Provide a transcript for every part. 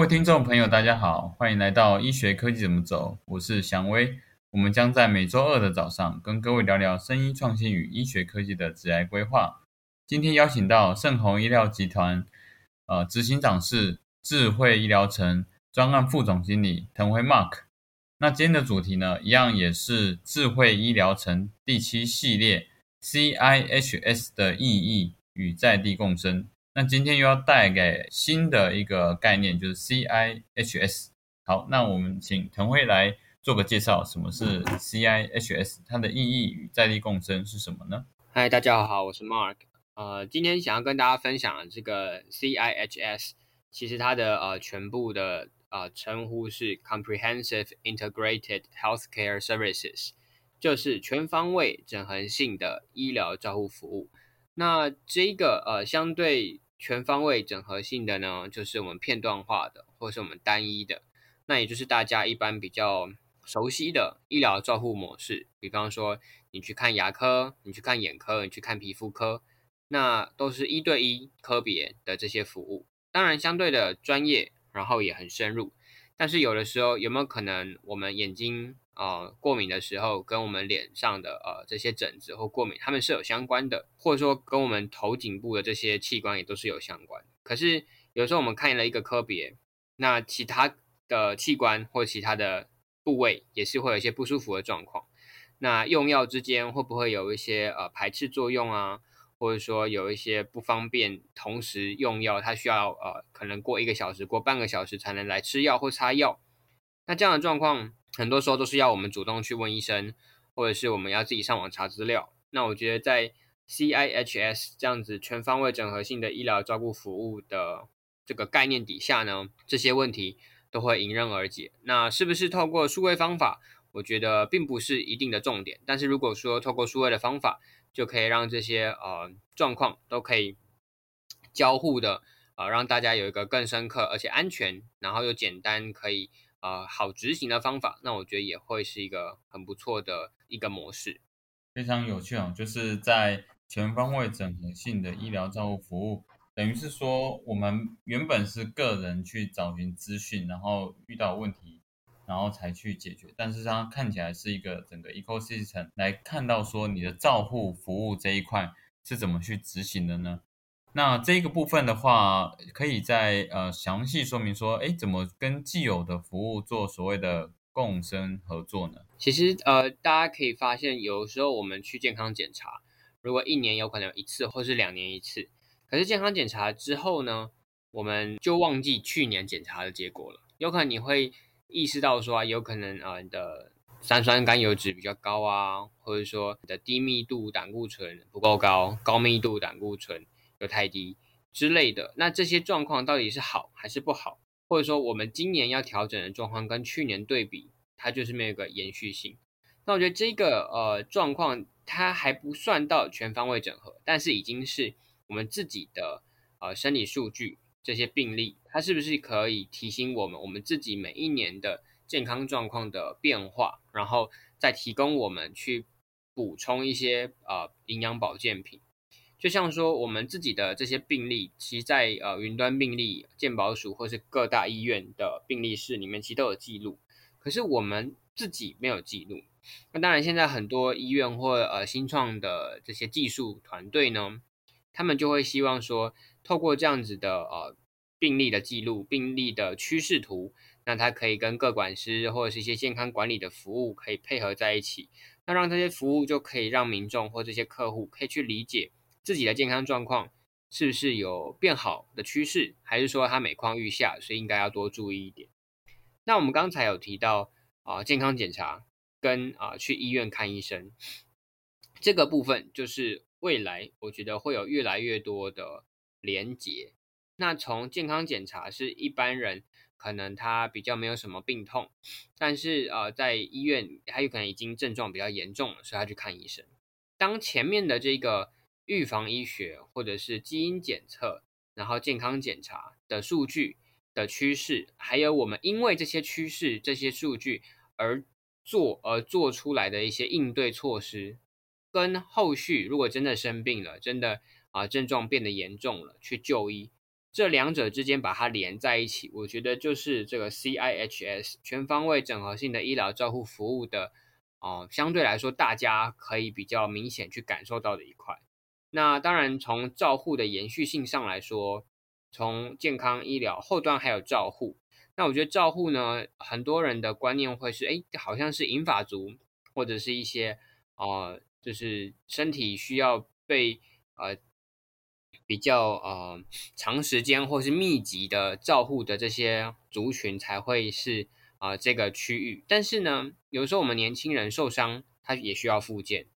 各位听众朋友，大家好，欢迎来到医学科技怎么走，我是祥威。我们将在每周二的早上跟各位聊聊生医创新与医学科技的职涯规划。今天邀请到盛虹医疗集团，呃，执行长是智慧医疗城专案副总经理滕辉 Mark。那今天的主题呢，一样也是智慧医疗城第七系列 CIHS 的意义与在地共生。那今天又要带给新的一个概念，就是 CIHS。好，那我们请腾辉来做个介绍，什么是 CIHS？它的意义与在地共生是什么呢？嗨，大家好，我是 Mark。呃，今天想要跟大家分享这个 CIHS，其实它的呃全部的。呃，称呼是 Comprehensive Integrated Healthcare Services，就是全方位整合性的医疗照护服务。那这个呃，相对全方位整合性的呢，就是我们片段化的，或是我们单一的。那也就是大家一般比较熟悉的医疗照护模式，比方说你去看牙科，你去看眼科，你去看皮肤科，那都是一对一科别的这些服务。当然，相对的专业。然后也很深入，但是有的时候有没有可能我们眼睛啊过敏的时候，跟我们脸上的呃这些疹子或过敏，它们是有相关的，或者说跟我们头颈部的这些器官也都是有相关。可是有时候我们看了一个科别，那其他的器官或其他的部位也是会有一些不舒服的状况。那用药之间会不会有一些呃排斥作用啊？或者说有一些不方便同时用药，他需要呃可能过一个小时、过半个小时才能来吃药或擦药。那这样的状况，很多时候都是要我们主动去问医生，或者是我们要自己上网查资料。那我觉得在 CIHS 这样子全方位整合性的医疗照顾服务的这个概念底下呢，这些问题都会迎刃而解。那是不是透过数位方法？我觉得并不是一定的重点。但是如果说透过数位的方法，就可以让这些呃状况都可以交互的呃，让大家有一个更深刻而且安全，然后又简单可以呃好执行的方法。那我觉得也会是一个很不错的一个模式，非常有趣哦。就是在全方位整合性的医疗照护服务，等于是说我们原本是个人去找寻资讯，然后遇到问题。然后才去解决，但是它看起来是一个整个 ecosystem 来看到说你的照护服务这一块是怎么去执行的呢？那这个部分的话，可以在呃详细说明说，哎，怎么跟既有的服务做所谓的共生合作呢？其实呃，大家可以发现，有时候我们去健康检查，如果一年有可能一次或是两年一次，可是健康检查之后呢，我们就忘记去年检查的结果了，有可能你会。意识到说有可能啊，你的三酸甘油脂比较高啊，或者说你的低密度胆固醇不够高，高密度胆固醇有太低之类的。那这些状况到底是好还是不好？或者说我们今年要调整的状况跟去年对比，它就是没有个延续性。那我觉得这个呃状况它还不算到全方位整合，但是已经是我们自己的呃生理数据。这些病例，它是不是可以提醒我们，我们自己每一年的健康状况的变化，然后再提供我们去补充一些呃营养保健品？就像说我们自己的这些病例，其实在呃云端病例、健保署或是各大医院的病例室里面，其实都有记录。可是我们自己没有记录。那当然，现在很多医院或呃新创的这些技术团队呢，他们就会希望说。透过这样子的呃病例的记录、病例的趋势图，那它可以跟各管师或者是一些健康管理的服务可以配合在一起，那让这些服务就可以让民众或这些客户可以去理解自己的健康状况是不是有变好的趋势，还是说它每况愈下，所以应该要多注意一点。那我们刚才有提到啊健康检查跟啊去医院看医生这个部分，就是未来我觉得会有越来越多的。连结，那从健康检查是一般人可能他比较没有什么病痛，但是呃在医院他有可能已经症状比较严重了，所以他去看医生。当前面的这个预防医学或者是基因检测，然后健康检查的数据的趋势，还有我们因为这些趋势、这些数据而做而做出来的一些应对措施，跟后续如果真的生病了，真的。啊，症状变得严重了，去就医，这两者之间把它连在一起，我觉得就是这个 CIHS 全方位整合性的医疗照护服务的哦，相对来说大家可以比较明显去感受到的一块。那当然，从照护的延续性上来说，从健康医疗后端还有照护。那我觉得照护呢，很多人的观念会是，哎，好像是银发族或者是一些呃，就是身体需要被呃。比较呃长时间或是密集的照护的这些族群才会是啊这个区域，但是呢，有时候我们年轻人受伤，他也需要复健，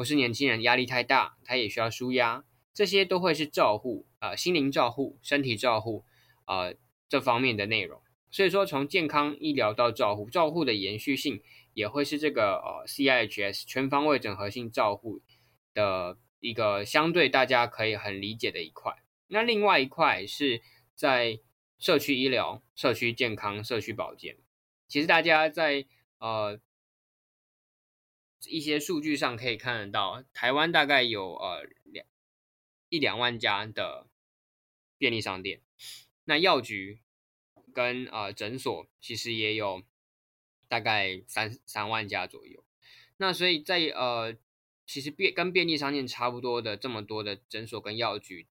或是年轻人压力太大，他也需要舒压，这些都会是照护啊心灵照护、身体照护啊这方面的内容。所以说，从健康医疗到照护，照护的延续性也会是这个呃 CIHS 全方位整合性照护的。一个相对大家可以很理解的一块，那另外一块是在社区医疗、社区健康、社区保健。其实大家在呃一些数据上可以看得到，台湾大概有呃两一两万家的便利商店，那药局跟呃诊所其实也有大概三三万家左右。那所以在呃。其实便跟便利商店差不多的这么多的诊所跟药局，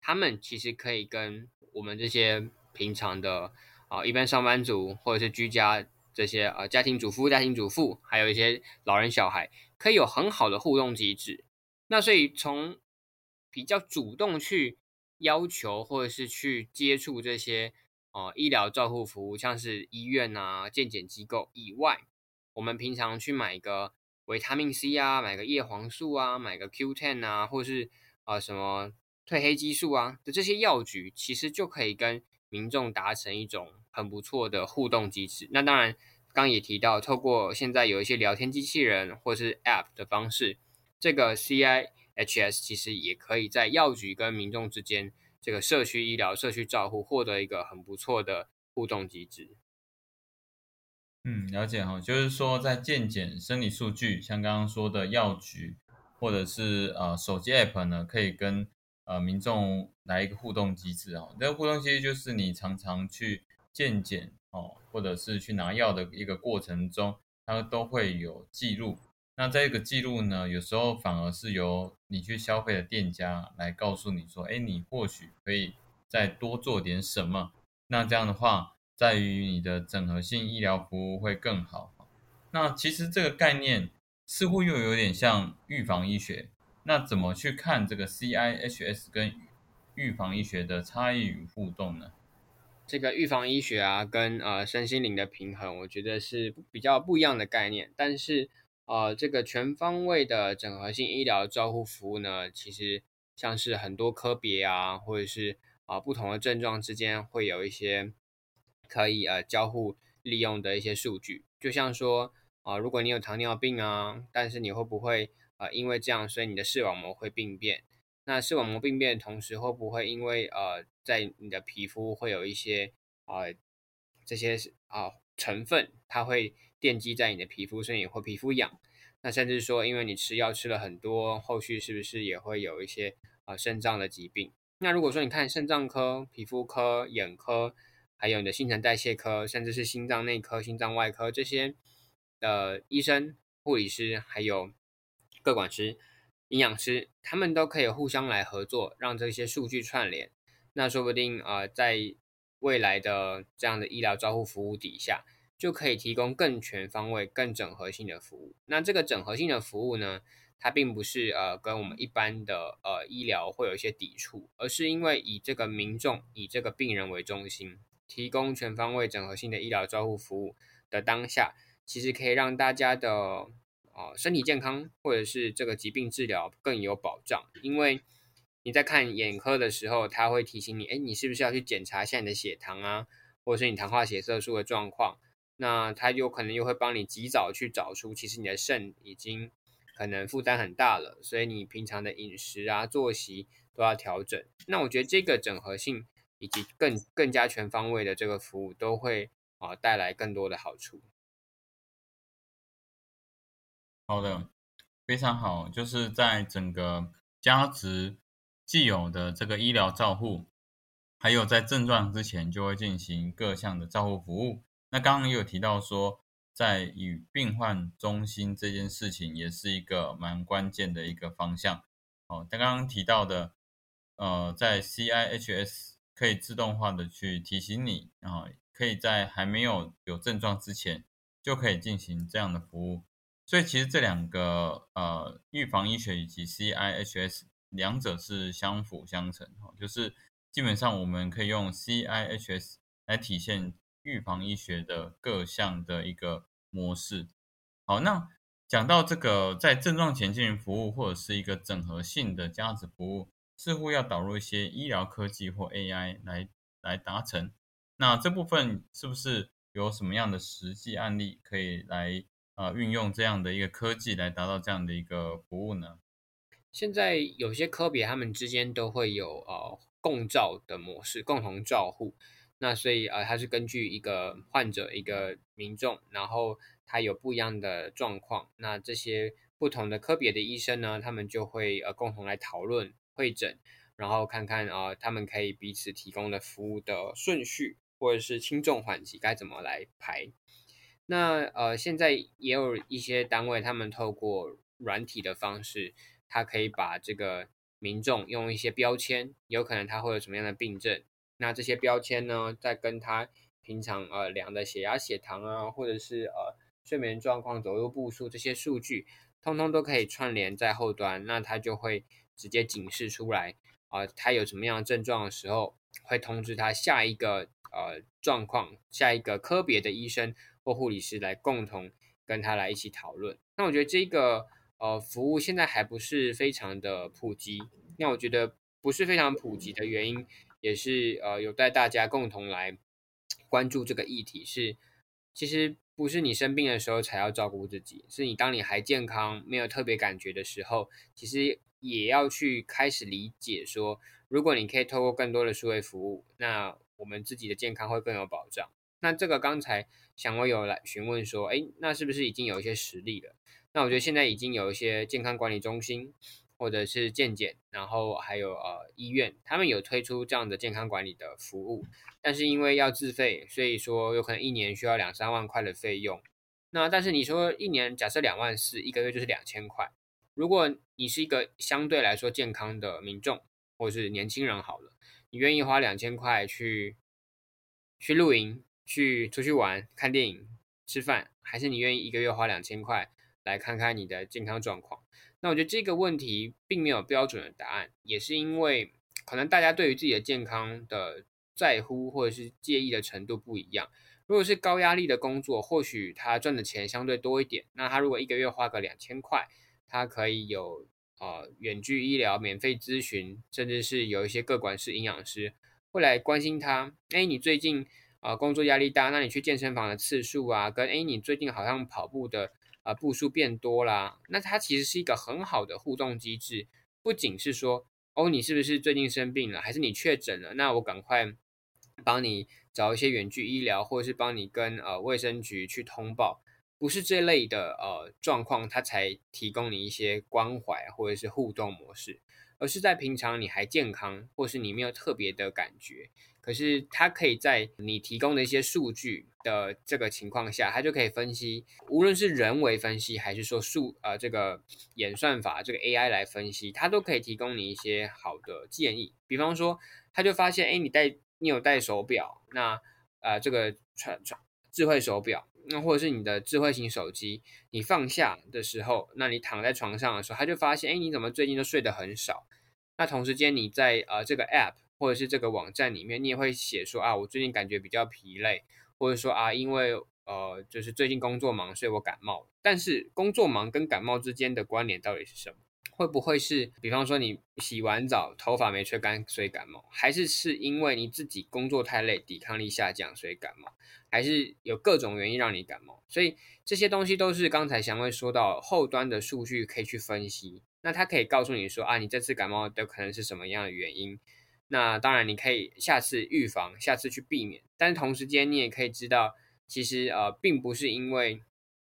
他们其实可以跟我们这些平常的啊一般上班族或者是居家这些呃家庭主妇、家庭主妇，还有一些老人小孩，可以有很好的互动机制。那所以从比较主动去要求或者是去接触这些啊医疗照护服务，像是医院啊、健检机构以外，我们平常去买个。维他命 C 啊，买个叶黄素啊，买个 Q10 啊，或是啊什么褪黑激素啊的这些药局，其实就可以跟民众达成一种很不错的互动机制。那当然，刚也提到，透过现在有一些聊天机器人或是 App 的方式，这个 CIHS 其实也可以在药局跟民众之间，这个社区医疗、社区照护获得一个很不错的互动机制。嗯，了解哈，就是说在健检生理数据，像刚刚说的药局，或者是呃手机 app 呢，可以跟呃民众来一个互动机制哦。这个互动机制就是你常常去健检哦，或者是去拿药的一个过程中，它都会有记录。那这个记录呢，有时候反而是由你去消费的店家来告诉你说，哎，你或许可以再多做点什么。那这样的话。在于你的整合性医疗服务会更好。那其实这个概念似乎又有点像预防医学。那怎么去看这个 CIHS 跟预防医学的差异与互动呢？这个预防医学啊，跟呃身心灵的平衡，我觉得是比较不一样的概念。但是呃，这个全方位的整合性医疗照护服务呢，其实像是很多科别啊，或者是啊不同的症状之间会有一些。可以呃交互利用的一些数据，就像说啊，如果你有糖尿病啊，但是你会不会因为这样，所以你的视网膜会病变？那视网膜病变的同时，会不会因为呃在你的皮肤会有一些啊这些啊成分，它会奠基在你的皮肤，所以你会皮肤痒？那甚至说，因为你吃药吃了很多，后续是不是也会有一些啊肾脏的疾病？那如果说你看肾脏科、皮肤科、眼科。还有你的新陈代谢科，甚至是心脏内科、心脏外科这些的医生、护理师，还有各管师、营养师，他们都可以互相来合作，让这些数据串联。那说不定啊，在未来的这样的医疗照护服务底下，就可以提供更全方位、更整合性的服务。那这个整合性的服务呢，它并不是呃跟我们一般的呃医疗会有一些抵触，而是因为以这个民众、以这个病人为中心。提供全方位整合性的医疗照护服务的当下，其实可以让大家的呃身体健康或者是这个疾病治疗更有保障。因为你在看眼科的时候，他会提醒你，哎，你是不是要去检查一下你的血糖啊，或者是你糖化血色素的状况？那他有可能又会帮你及早去找出，其实你的肾已经可能负担很大了，所以你平常的饮食啊、作息都要调整。那我觉得这个整合性。以及更更加全方位的这个服务，都会啊带来更多的好处。好的，非常好，就是在整个加值既有的这个医疗照护，还有在症状之前就会进行各项的照护服务。那刚刚也有提到说，在与病患中心这件事情也是一个蛮关键的一个方向。哦，刚刚提到的，呃，在 CIHS 可以自动化的去提醒你，然后可以在还没有有症状之前就可以进行这样的服务。所以其实这两个呃预防医学以及 CIHS 两者是相辅相成哈，就是基本上我们可以用 CIHS 来体现预防医学的各项的一个模式。好，那讲到这个在症状前进行服务或者是一个整合性的价值服务，似乎要导入一些医疗科技或 AI 来来达成。那这部分是不是有什么样的实际案例可以来？啊，运用这样的一个科技来达到这样的一个服务呢？现在有些科别，他们之间都会有呃共照的模式，共同照护。那所以呃，它是根据一个患者、一个民众，然后他有不一样的状况，那这些不同的科别的医生呢，他们就会呃共同来讨论会诊，然后看看啊，他们可以彼此提供的服务的顺序，或者是轻重缓急该怎么来排。那呃，现在也有一些单位，他们透过软体的方式，他可以把这个民众用一些标签，有可能他会有什么样的病症，那这些标签呢，在跟他平常呃量的血压、血糖啊，或者是呃睡眠状况、走路步数这些数据，通通都可以串联在后端，那他就会直接警示出来啊，他有什么样的症状的时候，会通知他下一个呃状况，下一个科别的医生。或护理师来共同跟他来一起讨论。那我觉得这个呃服务现在还不是非常的普及。那我觉得不是非常普及的原因，也是呃有待大家共同来关注这个议题。是其实不是你生病的时候才要照顾自己，是你当你还健康、没有特别感觉的时候，其实也要去开始理解说，如果你可以透过更多的数位服务，那我们自己的健康会更有保障。那这个刚才想我有来询问说，哎，那是不是已经有一些实例了？那我觉得现在已经有一些健康管理中心或者是健检，然后还有呃医院，他们有推出这样的健康管理的服务，但是因为要自费，所以说有可能一年需要两三万块的费用。那但是你说一年假设两万四，一个月就是两千块。如果你是一个相对来说健康的民众，或者是年轻人好了，你愿意花两千块去去露营？去出去玩、看电影、吃饭，还是你愿意一个月花两千块来看看你的健康状况？那我觉得这个问题并没有标准的答案，也是因为可能大家对于自己的健康的在乎或者是介意的程度不一样。如果是高压力的工作，或许他赚的钱相对多一点，那他如果一个月花个两千块，他可以有呃远距医疗、免费咨询，甚至是有一些各管式营养师会来关心他。哎，你最近？啊，工作压力大，那你去健身房的次数啊，跟哎，你最近好像跑步的啊步数变多啦，那它其实是一个很好的互动机制。不仅是说，哦，你是不是最近生病了，还是你确诊了？那我赶快帮你找一些远距医疗，或者是帮你跟呃卫生局去通报，不是这类的呃状况，它才提供你一些关怀或者是互动模式，而是在平常你还健康，或是你没有特别的感觉。可是它可以在你提供的一些数据的这个情况下，它就可以分析，无论是人为分析还是说数呃这个演算法这个 AI 来分析，它都可以提供你一些好的建议。比方说，它就发现，哎，你戴你有戴手表，那呃这个传传智慧手表，那或者是你的智慧型手机，你放下的时候，那你躺在床上的时候，它就发现，哎，你怎么最近都睡得很少？那同时间你在呃这个 App。或者是这个网站里面，你也会写说啊，我最近感觉比较疲累，或者说啊，因为呃，就是最近工作忙，所以我感冒。但是工作忙跟感冒之间的关联到底是什么？会不会是，比方说你洗完澡头发没吹干，所以感冒？还是是因为你自己工作太累，抵抗力下降，所以感冒？还是有各种原因让你感冒？所以这些东西都是刚才祥威说到后端的数据可以去分析，那它可以告诉你说啊，你这次感冒的可能是什么样的原因？那当然，你可以下次预防，下次去避免。但是同时间，你也可以知道，其实呃，并不是因为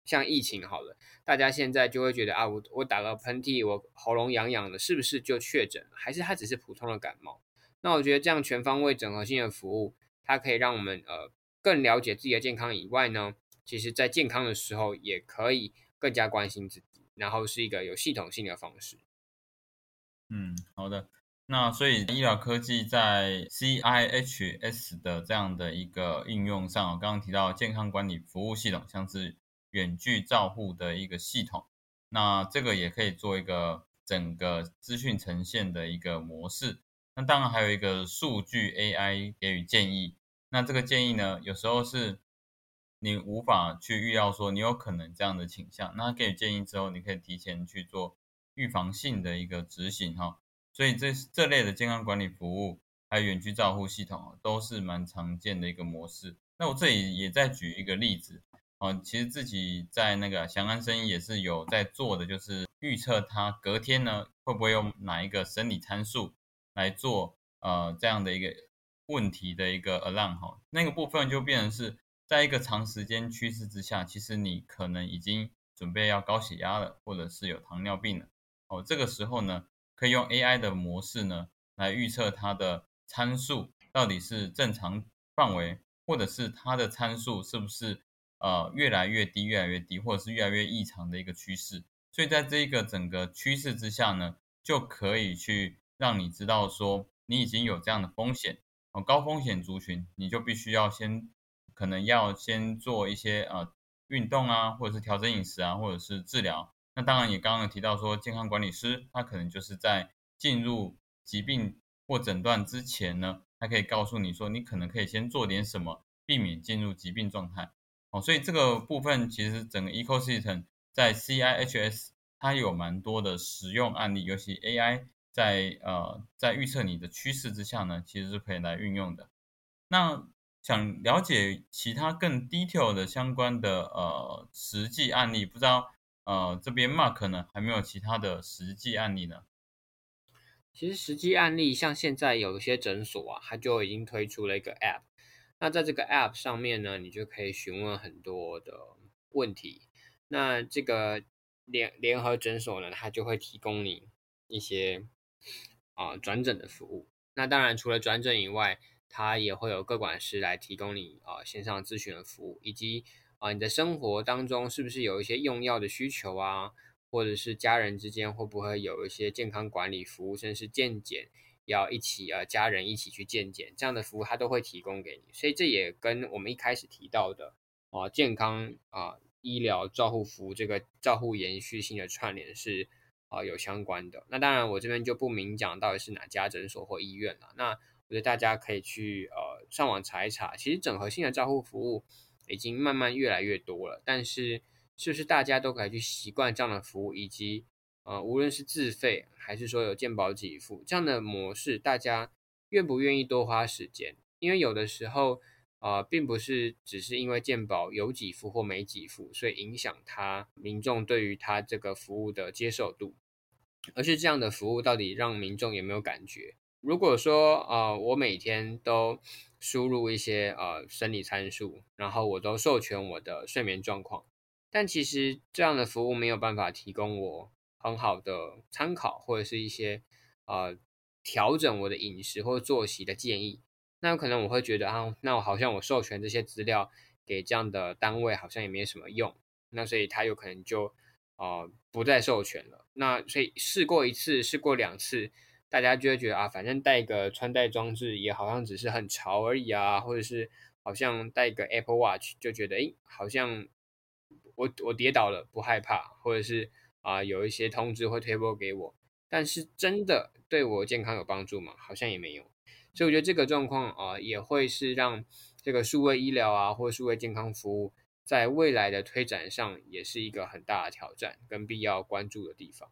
像疫情好了，大家现在就会觉得啊，我我打个喷嚏，我喉咙痒痒的，是不是就确诊了？还是它只是普通的感冒？那我觉得这样全方位整合性的服务，它可以让我们呃更了解自己的健康以外呢，其实在健康的时候也可以更加关心自己，然后是一个有系统性的方式。嗯，好的。那所以医疗科技在 CIHS 的这样的一个应用上，我刚刚提到健康管理服务系统，像是远距照护的一个系统，那这个也可以做一个整个资讯呈现的一个模式。那当然还有一个数据 AI 给予建议。那这个建议呢，有时候是你无法去预料说你有可能这样的倾向，那给予建议之后，你可以提前去做预防性的一个执行哈。所以这这类的健康管理服务，还有远距照护系统都是蛮常见的一个模式。那我这里也再举一个例子哦，其实自己在那个祥安生意也是有在做的，就是预测它隔天呢会不会有哪一个生理参数来做呃这样的一个问题的一个 alarm 哈。那个部分就变成是在一个长时间趋势之下，其实你可能已经准备要高血压了，或者是有糖尿病了哦。这个时候呢。可以用 AI 的模式呢，来预测它的参数到底是正常范围，或者是它的参数是不是呃越来越低、越来越低，或者是越来越异常的一个趋势。所以在这一个整个趋势之下呢，就可以去让你知道说你已经有这样的风险哦，高风险族群，你就必须要先可能要先做一些呃运动啊，或者是调整饮食啊，或者是治疗。那当然也刚刚提到说，健康管理师他可能就是在进入疾病或诊断之前呢，他可以告诉你说，你可能可以先做点什么，避免进入疾病状态。所以这个部分其实整个 ecosystem 在 CIHS 它有蛮多的实用案例，尤其 AI 在呃在预测你的趋势之下呢，其实是可以来运用的。那想了解其他更 detail 的相关的呃实际案例，不知道。呃，这边 Mark 呢还没有其他的实际案例呢。其实实际案例像现在有一些诊所啊，它就已经推出了一个 App。那在这个 App 上面呢，你就可以询问很多的问题。那这个联联合诊所呢，它就会提供你一些啊转诊的服务。那当然除了转诊以外，它也会有各管师来提供你啊线上咨询的服务，以及。啊，你的生活当中是不是有一些用药的需求啊？或者是家人之间会不会有一些健康管理服务，甚至是健检要一起呃家人一起去健检这样的服务，他都会提供给你。所以这也跟我们一开始提到的啊健康啊医疗照护服务这个照护延续性的串联是啊有相关的。那当然我这边就不明讲到底是哪家诊所或医院了。那我觉得大家可以去呃上网查一查，其实整合性的照护服务。已经慢慢越来越多了，但是是不是大家都可以去习惯这样的服务，以及呃，无论是自费还是说有健保给付这样的模式，大家愿不愿意多花时间？因为有的时候呃，并不是只是因为健保有给付或没给付，所以影响他民众对于他这个服务的接受度，而是这样的服务到底让民众有没有感觉？如果说呃，我每天都输入一些呃生理参数，然后我都授权我的睡眠状况，但其实这样的服务没有办法提供我很好的参考或者是一些呃调整我的饮食或作息的建议，那有可能我会觉得啊，那我好像我授权这些资料给这样的单位好像也没什么用，那所以他有可能就呃不再授权了。那所以试过一次，试过两次。大家就会觉得啊，反正带个穿戴装置也好像只是很潮而已啊，或者是好像带个 Apple Watch 就觉得，哎，好像我我跌倒了不害怕，或者是啊有一些通知会推播给我，但是真的对我健康有帮助吗？好像也没有。所以我觉得这个状况啊，也会是让这个数位医疗啊，或数位健康服务在未来的推展上，也是一个很大的挑战跟必要关注的地方。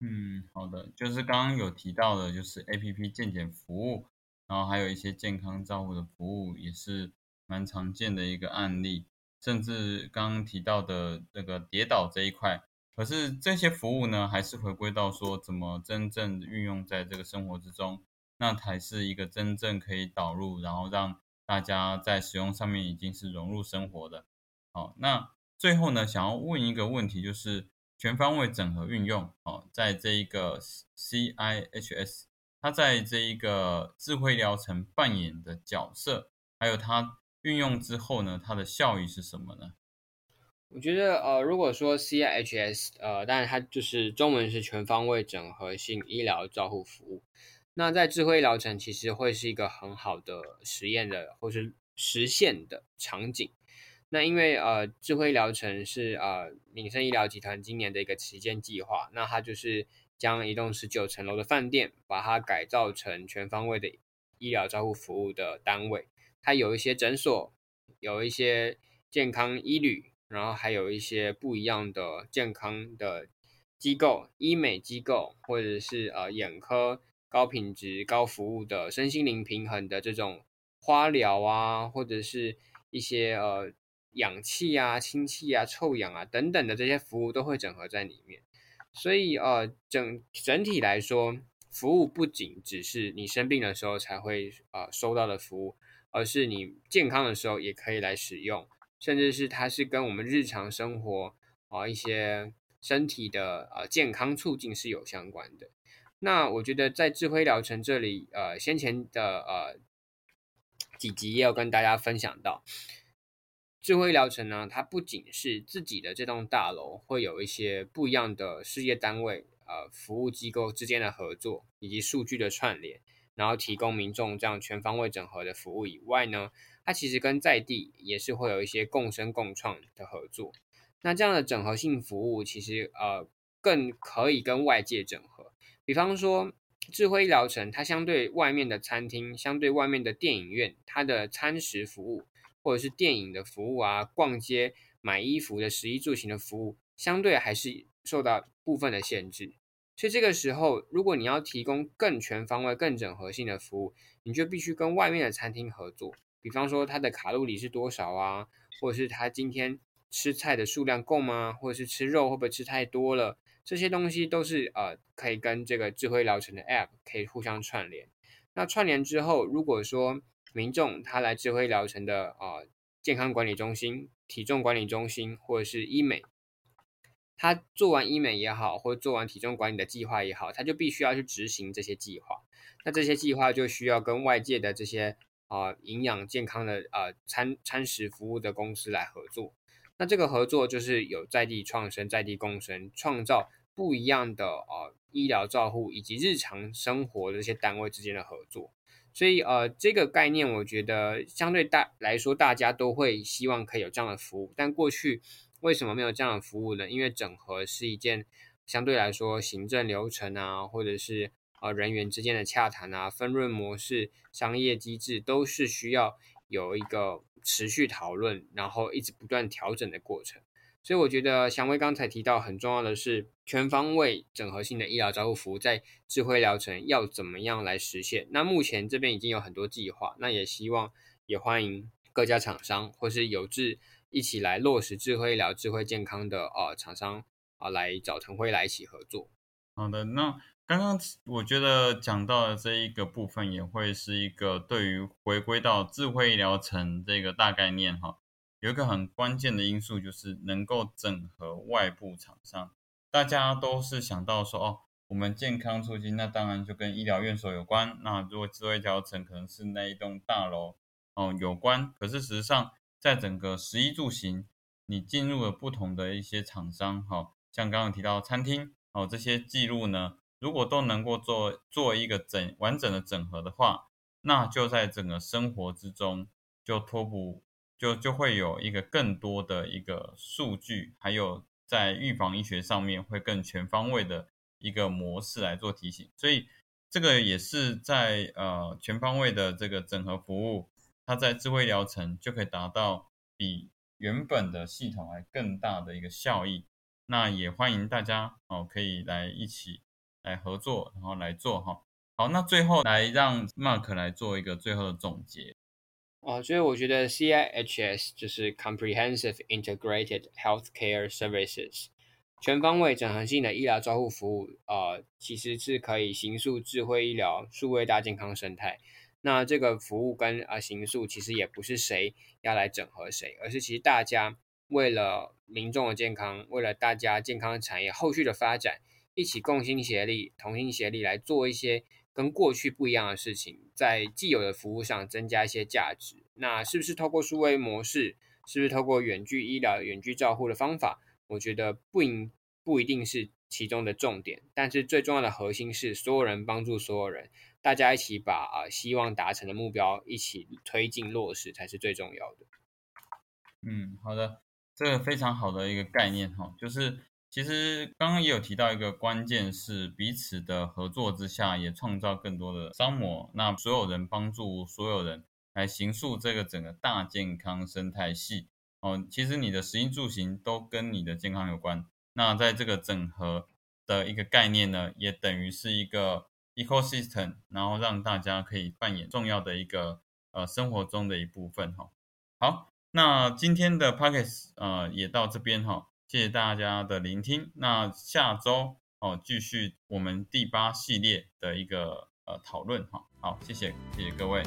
嗯，好的，就是刚刚有提到的，就是 A P P 健检服务，然后还有一些健康照护的服务，也是蛮常见的一个案例。甚至刚刚提到的那个跌倒这一块，可是这些服务呢，还是回归到说怎么真正运用在这个生活之中，那才是一个真正可以导入，然后让大家在使用上面已经是融入生活的。好，那最后呢，想要问一个问题，就是。全方位整合运用哦，在这一个 CIHS 它在这一个智慧疗程扮演的角色，还有它运用之后呢，它的效益是什么呢？我觉得，呃，如果说 CIHS，呃，当然它就是中文是全方位整合性医疗照护服务。那在智慧医疗城其实会是一个很好的实验的，或是实现的场景。那因为呃，智慧医疗城是呃民生医疗集团今年的一个旗舰计划，那它就是将一栋十九层楼的饭店，把它改造成全方位的医疗照护服务的单位。它有一些诊所，有一些健康医旅。然后还有一些不一样的健康的机构、医美机构，或者是呃眼科高品质、高服务的身心灵平衡的这种花疗啊，或者是一些呃氧气啊、氢气啊、臭氧啊等等的这些服务都会整合在里面。所以呃整整体来说，服务不仅只是你生病的时候才会呃收到的服务，而是你健康的时候也可以来使用。甚至是它是跟我们日常生活啊一些身体的呃健康促进是有相关的。那我觉得在智慧疗程这里，呃，先前的呃几集也有跟大家分享到，智慧疗程呢，它不仅是自己的这栋大楼会有一些不一样的事业单位呃服务机构之间的合作以及数据的串联。然后提供民众这样全方位整合的服务以外呢，它其实跟在地也是会有一些共生共创的合作。那这样的整合性服务其实呃更可以跟外界整合。比方说智慧医疗城，它相对外面的餐厅、相对外面的电影院，它的餐食服务或者是电影的服务啊、逛街买衣服的食衣住行的服务，相对还是受到部分的限制。所以这个时候，如果你要提供更全方位、更整合性的服务，你就必须跟外面的餐厅合作。比方说，它的卡路里是多少啊？或者是他今天吃菜的数量够吗？或者是吃肉会不会吃太多了？这些东西都是呃，可以跟这个智慧疗程的 App 可以互相串联。那串联之后，如果说民众他来智慧疗程的呃健康管理中心、体重管理中心或者是医美。他做完医美也好，或者做完体重管理的计划也好，他就必须要去执行这些计划。那这些计划就需要跟外界的这些啊营养健康的啊餐餐食服务的公司来合作。那这个合作就是有在地创生、在地共生，创造不一样的啊医疗照护以及日常生活的这些单位之间的合作。所以呃这个概念，我觉得相对大来说，大家都会希望可以有这样的服务，但过去。为什么没有这样的服务呢？因为整合是一件相对来说行政流程啊，或者是呃人员之间的洽谈啊，分润模式、商业机制都是需要有一个持续讨论，然后一直不断调整的过程。所以我觉得祥威刚才提到很重要的是全方位整合性的医疗照护服务，在智慧疗程要怎么样来实现？那目前这边已经有很多计划，那也希望也欢迎各家厂商或是有志。一起来落实智慧医疗、智慧健康的呃厂商啊，来找腾辉来一起合作。好的，那刚刚我觉得讲到的这一个部分，也会是一个对于回归到智慧医疗城这个大概念哈，有一个很关键的因素，就是能够整合外部厂商。大家都是想到说哦，我们健康促进，那当然就跟医疗院所有关。那如果智慧医疗城可能是那一栋大楼哦有关，可是事实上。在整个食衣住行，你进入了不同的一些厂商，哈，像刚刚提到餐厅，哦，这些记录呢，如果都能够做做一个整完整的整合的话，那就在整个生活之中，就托补，就就会有一个更多的一个数据，还有在预防医学上面会更全方位的一个模式来做提醒，所以这个也是在呃全方位的这个整合服务。它在智慧疗程就可以达到比原本的系统还更大的一个效益。那也欢迎大家哦，可以来一起来合作，然后来做哈。好，那最后来让 Mark 来做一个最后的总结。哦，所以我觉得 CIHS 就是 Comprehensive Integrated Healthcare Services，全方位整合性的医疗照护服务啊，其实是可以形塑智慧医疗、数位大健康生态。那这个服务跟啊行诉其实也不是谁要来整合谁，而是其实大家为了民众的健康，为了大家健康产业后续的发展，一起共心协力、同心协力来做一些跟过去不一样的事情，在既有的服务上增加一些价值。那是不是透过数位模式？是不是透过远距医疗、远距照护的方法？我觉得不应不一定是其中的重点，但是最重要的核心是所有人帮助所有人，大家一起把啊希望达成的目标一起推进落实才是最重要的。嗯，好的，这个非常好的一个概念哈，就是其实刚刚也有提到一个关键是彼此的合作之下，也创造更多的商模，那所有人帮助所有人。来形塑这个整个大健康生态系哦，其实你的食衣住行都跟你的健康有关。那在这个整合的一个概念呢，也等于是一个 ecosystem，然后让大家可以扮演重要的一个呃生活中的一部分哈。好，那今天的 p o c k e t 呃也到这边哈，谢谢大家的聆听。那下周哦继续我们第八系列的一个呃讨论哈。好，谢谢谢谢各位。